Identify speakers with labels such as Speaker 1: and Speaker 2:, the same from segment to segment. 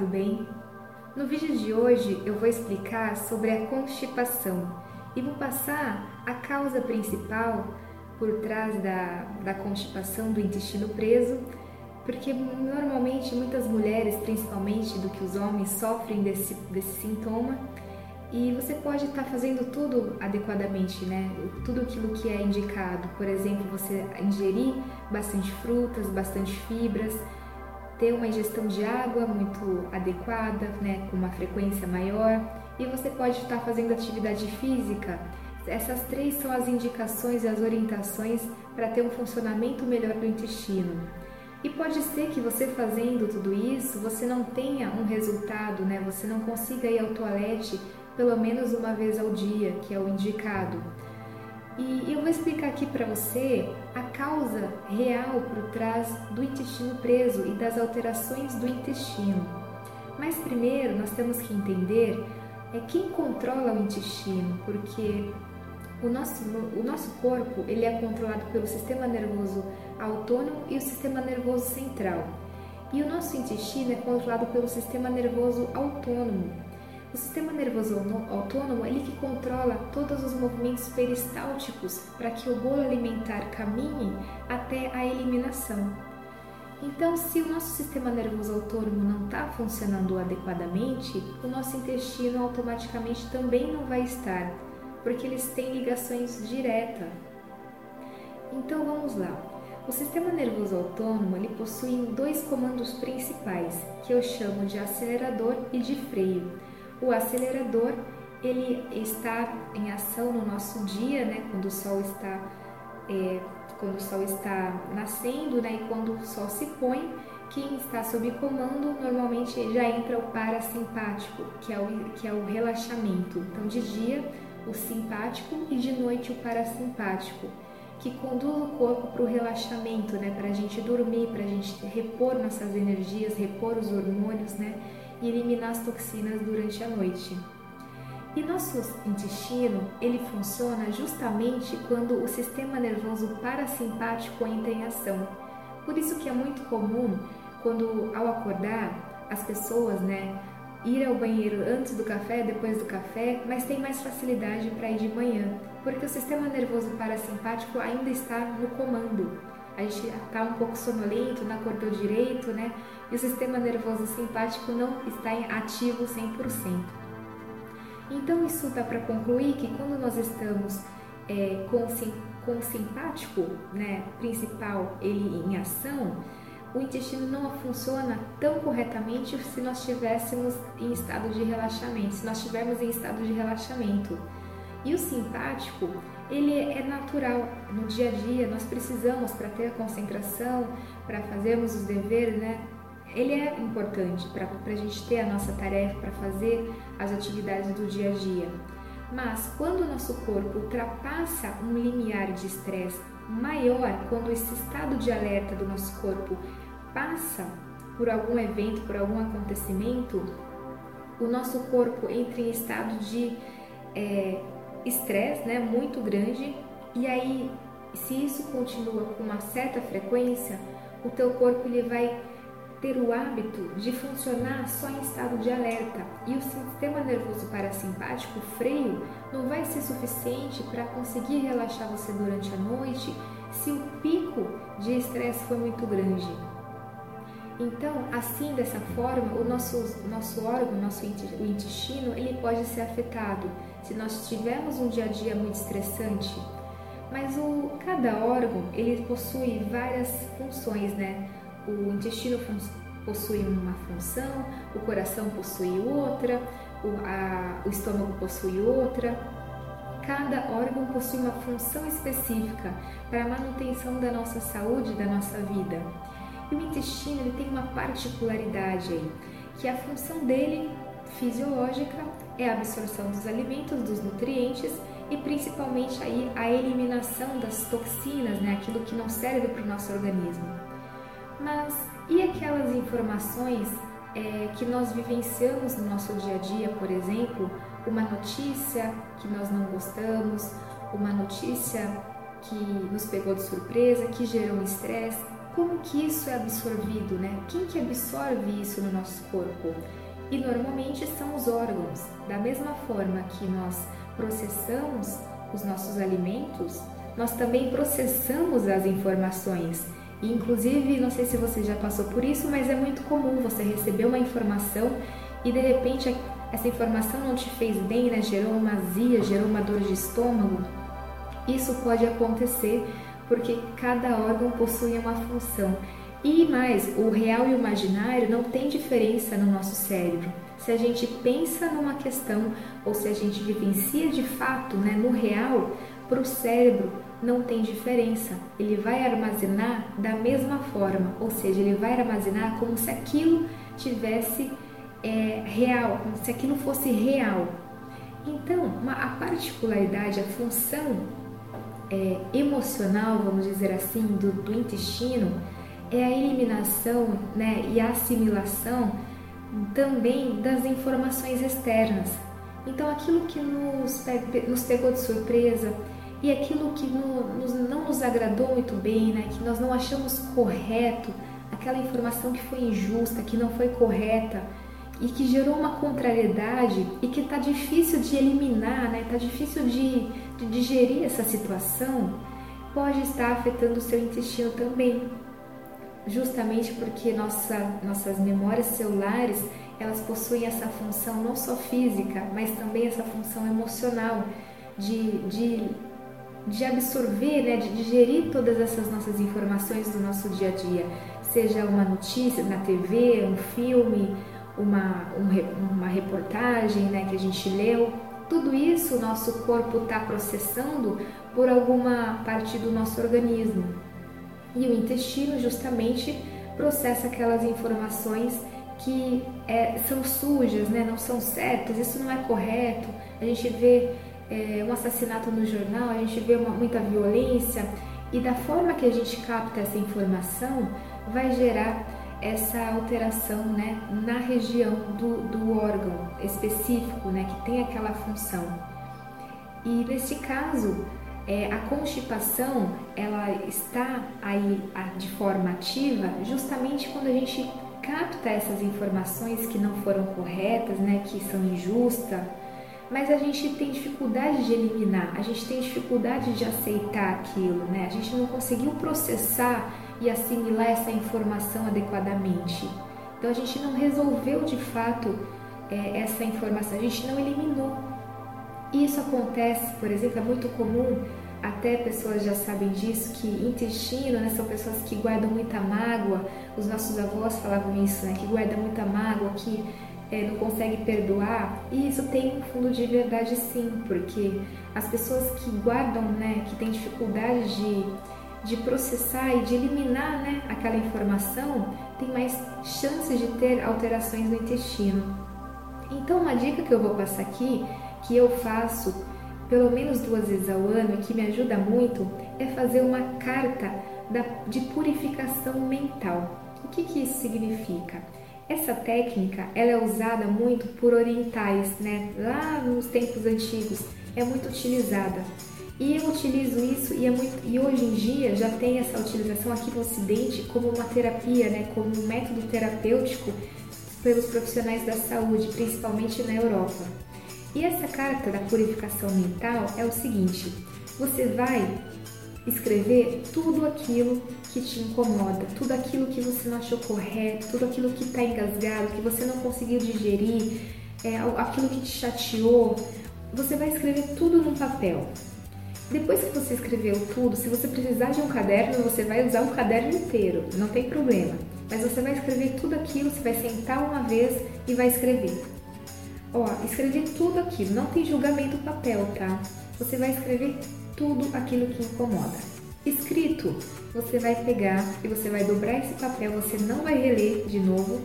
Speaker 1: tudo bem? No vídeo de hoje eu vou explicar sobre a constipação e vou passar a causa principal por trás da, da constipação do intestino preso, porque normalmente muitas mulheres, principalmente do que os homens, sofrem desse, desse sintoma e você pode estar tá fazendo tudo adequadamente, né? Tudo aquilo que é indicado. Por exemplo, você ingerir bastante frutas, bastante fibras, ter uma ingestão de água muito adequada, né, com uma frequência maior, e você pode estar fazendo atividade física. Essas três são as indicações e as orientações para ter um funcionamento melhor do intestino. E pode ser que você fazendo tudo isso, você não tenha um resultado, né? Você não consiga ir ao toalete pelo menos uma vez ao dia, que é o indicado. E eu vou explicar aqui para você a causa real por trás do intestino preso e das alterações do intestino. Mas primeiro nós temos que entender é quem controla o intestino, porque o nosso, o nosso corpo ele é controlado pelo sistema nervoso autônomo e o sistema nervoso central. E o nosso intestino é controlado pelo sistema nervoso autônomo, o sistema nervoso autônomo é ele que controla todos os movimentos peristálticos para que o bolo alimentar caminhe até a eliminação. Então, se o nosso sistema nervoso autônomo não está funcionando adequadamente, o nosso intestino automaticamente também não vai estar, porque eles têm ligações diretas. Então, vamos lá. O sistema nervoso autônomo ele possui dois comandos principais, que eu chamo de acelerador e de freio. O acelerador ele está em ação no nosso dia, né? Quando o sol está é, quando o sol está nascendo, né? E quando o sol se põe, quem está sob comando normalmente já entra o parasimpático, que é o, que é o relaxamento. Então, de dia, o simpático e de noite, o parasimpático, que conduz o corpo para o relaxamento, né? Para a gente dormir, para a gente repor nossas energias, repor os hormônios, né? E eliminar as toxinas durante a noite. E nosso intestino, ele funciona justamente quando o sistema nervoso parasimpático entra em ação. Por isso que é muito comum quando ao acordar as pessoas, né, ir ao banheiro antes do café, depois do café, mas tem mais facilidade para ir de manhã, porque o sistema nervoso parasimpático ainda está no comando a gente está um pouco sonolento, não acordou direito, né? E o sistema nervoso simpático não está em ativo 100%. Então, isso dá para concluir que quando nós estamos é, com, com o simpático né, principal ele em ação, o intestino não funciona tão corretamente se nós estivéssemos em estado de relaxamento, se nós estivermos em estado de relaxamento. E o simpático, ele é natural no dia a dia, nós precisamos para ter a concentração, para fazermos os deveres, né? Ele é importante para a gente ter a nossa tarefa, para fazer as atividades do dia a dia. Mas quando o nosso corpo ultrapassa um limiar de estresse maior, quando esse estado de alerta do nosso corpo passa por algum evento, por algum acontecimento, o nosso corpo entra em estado de é, estresse né, muito grande e aí se isso continua com uma certa frequência, o teu corpo ele vai ter o hábito de funcionar só em estado de alerta e o sistema nervoso parasimpático, o freio, não vai ser suficiente para conseguir relaxar você durante a noite se o pico de estresse for muito grande. Então, assim, dessa forma, o nosso, nosso órgão, nosso o intestino, ele pode ser afetado se nós tivermos um dia a dia muito estressante. Mas o, cada órgão, ele possui várias funções, né? O intestino possui uma função, o coração possui outra, o, a, o estômago possui outra. Cada órgão possui uma função específica para a manutenção da nossa saúde, da nossa vida. E o intestino ele tem uma particularidade aí, que a função dele fisiológica é a absorção dos alimentos, dos nutrientes e principalmente aí a eliminação das toxinas, né, aquilo que não serve para o nosso organismo. Mas e aquelas informações é, que nós vivenciamos no nosso dia a dia, por exemplo, uma notícia que nós não gostamos, uma notícia que nos pegou de surpresa, que gerou um estresse, como que isso é absorvido, né? Quem que absorve isso no nosso corpo? E normalmente são os órgãos. Da mesma forma que nós processamos os nossos alimentos, nós também processamos as informações. E, inclusive, não sei se você já passou por isso, mas é muito comum você receber uma informação e de repente essa informação não te fez bem, né? gerou uma azia, gerou uma dor de estômago. Isso pode acontecer porque cada órgão possui uma função. E mais, o real e o imaginário não tem diferença no nosso cérebro. Se a gente pensa numa questão ou se a gente vivencia de fato né, no real, para o cérebro não tem diferença. Ele vai armazenar da mesma forma, ou seja, ele vai armazenar como se aquilo tivesse é, real, como se aquilo fosse real. Então, uma, a particularidade, a função é, emocional, vamos dizer assim, do, do intestino é a eliminação né, e a assimilação também das informações externas. Então, aquilo que nos, nos pegou de surpresa e aquilo que nos, não nos agradou muito bem, né, que nós não achamos correto, aquela informação que foi injusta, que não foi correta e que gerou uma contrariedade e que está difícil de eliminar, está né, tá difícil de, de digerir essa situação, pode estar afetando o seu intestino também. Justamente porque nossa, nossas memórias celulares elas possuem essa função não só física, mas também essa função emocional de, de, de absorver, né, de digerir todas essas nossas informações do nosso dia a dia, seja uma notícia na TV, um filme, uma, um, uma reportagem né, que a gente leu. Tudo isso o nosso corpo está processando por alguma parte do nosso organismo. E o intestino justamente processa aquelas informações que é, são sujas, né? não são certas, isso não é correto. A gente vê é, um assassinato no jornal, a gente vê uma, muita violência e da forma que a gente capta essa informação vai gerar essa alteração né, na região do, do órgão específico né, que tem aquela função. E nesse caso, é, a constipação ela está aí de forma ativa justamente quando a gente capta essas informações que não foram corretas, né, que são injustas, mas a gente tem dificuldade de eliminar, a gente tem dificuldade de aceitar aquilo, né? A gente não conseguiu processar e assimilar essa informação adequadamente. Então a gente não resolveu de fato é, essa informação, a gente não eliminou. Isso acontece, por exemplo, é muito comum, até pessoas já sabem disso, que intestino né, são pessoas que guardam muita mágoa, os nossos avós falavam isso, né, que guardam muita mágoa, que é, não consegue perdoar, e isso tem um fundo de verdade sim, porque as pessoas que guardam, né, que têm dificuldade de, de processar e de eliminar né, aquela informação, tem mais chances de ter alterações no intestino. Então, uma dica que eu vou passar aqui que eu faço pelo menos duas vezes ao ano e que me ajuda muito é fazer uma carta de purificação mental. O que, que isso significa? Essa técnica ela é usada muito por orientais, né? Lá nos tempos antigos é muito utilizada. E eu utilizo isso e, é muito, e hoje em dia já tem essa utilização aqui no Ocidente como uma terapia, né? como um método terapêutico pelos profissionais da saúde, principalmente na Europa. E essa carta da purificação mental é o seguinte: você vai escrever tudo aquilo que te incomoda, tudo aquilo que você não achou correto, tudo aquilo que está engasgado, que você não conseguiu digerir, é, aquilo que te chateou. Você vai escrever tudo num papel. Depois que você escreveu tudo, se você precisar de um caderno, você vai usar o caderno inteiro, não tem problema. Mas você vai escrever tudo aquilo, você vai sentar uma vez e vai escrever. Ó, escrever tudo aquilo, não tem julgamento papel, tá? Você vai escrever tudo aquilo que incomoda. Escrito, você vai pegar e você vai dobrar esse papel, você não vai reler de novo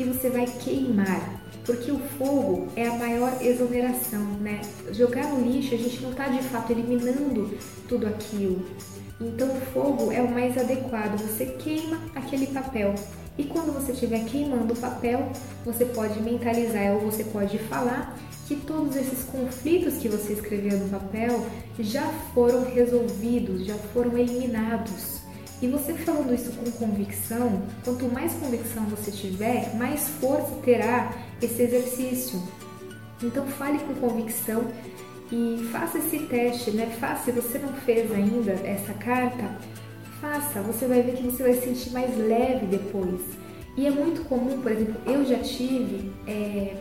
Speaker 1: e você vai queimar, porque o fogo é a maior exoneração, né? Jogar no lixo, a gente não está de fato eliminando tudo aquilo. Então o fogo é o mais adequado, você queima aquele papel e quando você estiver queimando o papel, você pode mentalizar ou você pode falar que todos esses conflitos que você escreveu no papel já foram resolvidos, já foram eliminados. E você falando isso com convicção, quanto mais convicção você tiver, mais força terá esse exercício. Então fale com convicção e faça esse teste, né? Faça, se você não fez ainda essa carta, faça, você vai ver que você vai se sentir mais leve depois. E é muito comum, por exemplo, eu já tive, é,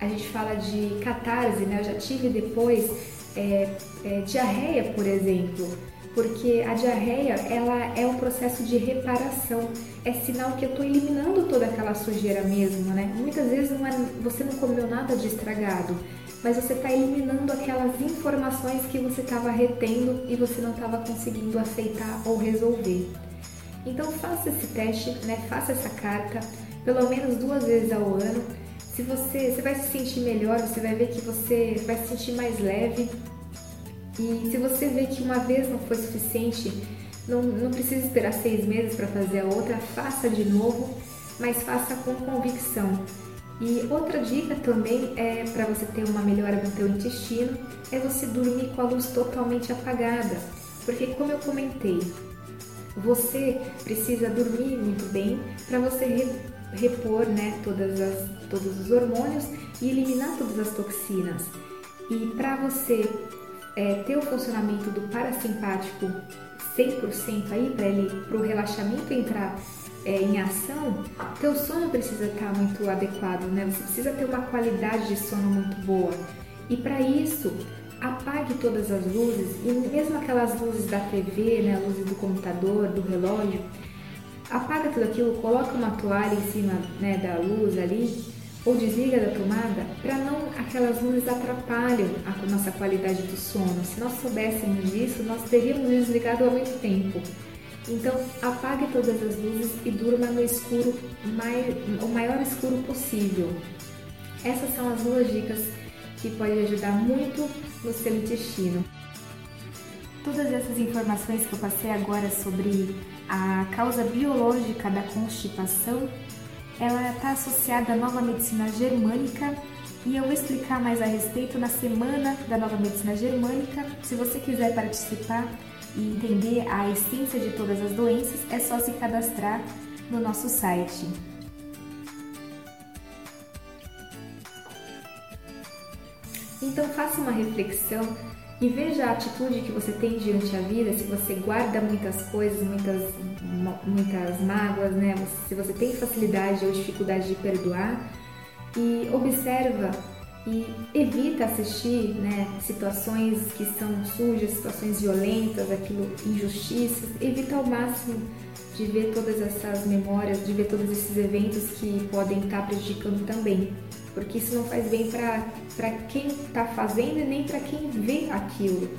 Speaker 1: a gente fala de catarse, né? Eu já tive depois é, é, diarreia, por exemplo, porque a diarreia ela é um processo de reparação, é sinal que eu estou eliminando toda aquela sujeira mesmo, né? Muitas vezes não é, você não comeu nada de estragado, mas você está eliminando aquelas informações que você estava retendo e você não estava conseguindo aceitar ou resolver. Então faça esse teste, né? Faça essa carta pelo menos duas vezes ao ano. Se você, você vai se sentir melhor, você vai ver que você vai se sentir mais leve. E se você vê que uma vez não foi suficiente, não, não precisa esperar seis meses para fazer a outra, faça de novo, mas faça com convicção. E outra dica também é para você ter uma melhora no teu intestino, é você dormir com a luz totalmente apagada. Porque como eu comentei, você precisa dormir muito bem para você repor né, todas as, todos os hormônios e eliminar todas as toxinas. E para você é, ter o funcionamento do parasimpático 100% aí, para ele, para o relaxamento entrar é, em ação, teu sono precisa estar tá muito adequado, né? Você precisa ter uma qualidade de sono muito boa. E para isso, apague todas as luzes, e mesmo aquelas luzes da TV, né, luzes do computador, do relógio, apaga tudo aquilo, coloca uma toalha em cima né, da luz ali, ou desliga da tomada, aquelas luzes atrapalham a nossa qualidade do sono. Se nós soubéssemos disso, nós teríamos desligado há muito tempo. Então, apague todas as luzes e durma no escuro, o maior escuro possível. Essas são as duas dicas que podem ajudar muito no seu intestino. Todas essas informações que eu passei agora sobre a causa biológica da constipação, ela está associada à nova medicina germânica e eu vou explicar mais a respeito na semana da nova medicina germânica. Se você quiser participar, e entender a essência de todas as doenças, é só se cadastrar no nosso site. Então faça uma reflexão e veja a atitude que você tem diante a vida, se você guarda muitas coisas, muitas, muitas mágoas, né? se você tem facilidade ou dificuldade de perdoar e observa e evita assistir né, situações que são sujas, situações violentas, aquilo, injustiças, evita ao máximo de ver todas essas memórias, de ver todos esses eventos que podem estar prejudicando também, porque isso não faz bem para quem está fazendo e nem para quem vê aquilo,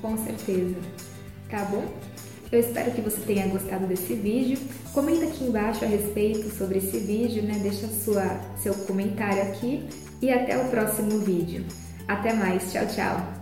Speaker 1: com certeza, tá bom? Eu espero que você tenha gostado desse vídeo. Comenta aqui embaixo a respeito sobre esse vídeo, né? Deixa sua, seu comentário aqui e até o próximo vídeo. Até mais, tchau, tchau!